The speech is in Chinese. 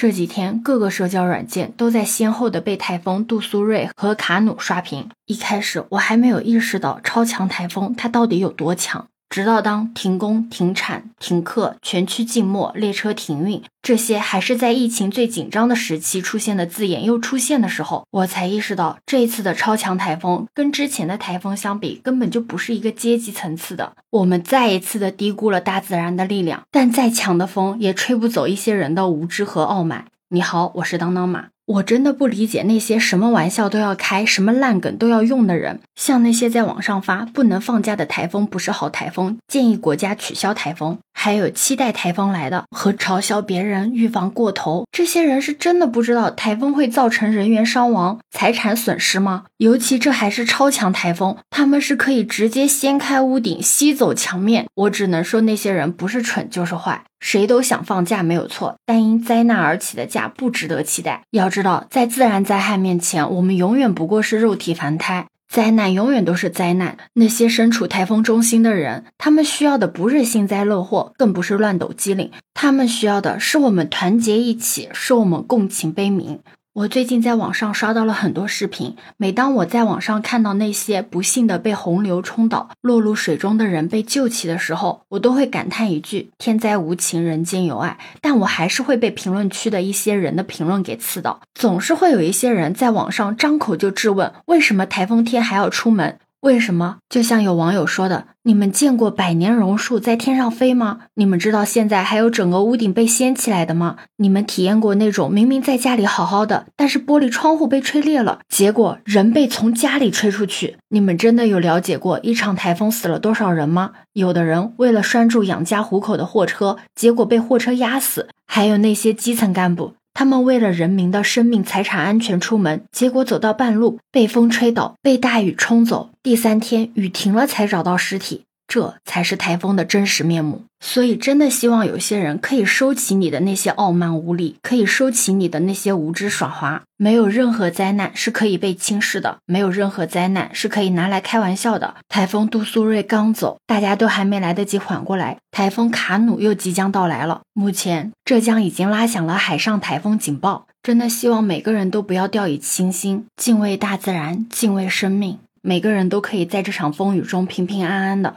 这几天各个社交软件都在先后的被台风杜苏芮和卡努刷屏。一开始我还没有意识到超强台风它到底有多强。直到当停工、停产、停课、全区静默、列车停运这些还是在疫情最紧张的时期出现的字眼又出现的时候，我才意识到这一次的超强台风跟之前的台风相比，根本就不是一个阶级层次的。我们再一次的低估了大自然的力量，但再强的风也吹不走一些人的无知和傲慢。你好，我是当当马。我真的不理解那些什么玩笑都要开、什么烂梗都要用的人，像那些在网上发不能放假的台风不是好台风，建议国家取消台风，还有期待台风来的和嘲笑别人预防过头，这些人是真的不知道台风会造成人员伤亡、财产损失吗？尤其这还是超强台风，他们是可以直接掀开屋顶、吸走墙面。我只能说那些人不是蠢就是坏。谁都想放假没有错，但因灾难而起的假不值得期待。要知道，在自然灾害面前，我们永远不过是肉体凡胎。灾难永远都是灾难。那些身处台风中心的人，他们需要的不是幸灾乐祸，更不是乱抖机灵，他们需要的是我们团结一起，是我们共情悲悯。我最近在网上刷到了很多视频，每当我在网上看到那些不幸的被洪流冲倒、落入水中的人被救起的时候，我都会感叹一句：天灾无情，人间有爱。但我还是会被评论区的一些人的评论给刺到，总是会有一些人在网上张口就质问：为什么台风天还要出门？为什么？就像有网友说的，你们见过百年榕树在天上飞吗？你们知道现在还有整个屋顶被掀起来的吗？你们体验过那种明明在家里好好的，但是玻璃窗户被吹裂了，结果人被从家里吹出去？你们真的有了解过一场台风死了多少人吗？有的人为了拴住养家糊口的货车，结果被货车压死；还有那些基层干部。他们为了人民的生命财产安全出门，结果走到半路被风吹倒，被大雨冲走，第三天雨停了才找到尸体。这才是台风的真实面目，所以真的希望有些人可以收起你的那些傲慢无礼，可以收起你的那些无知耍滑。没有任何灾难是可以被轻视的，没有任何灾难是可以拿来开玩笑的。台风杜苏芮刚走，大家都还没来得及缓过来，台风卡努又即将到来了。目前浙江已经拉响了海上台风警报，真的希望每个人都不要掉以轻心，敬畏大自然，敬畏生命，每个人都可以在这场风雨中平平安安的。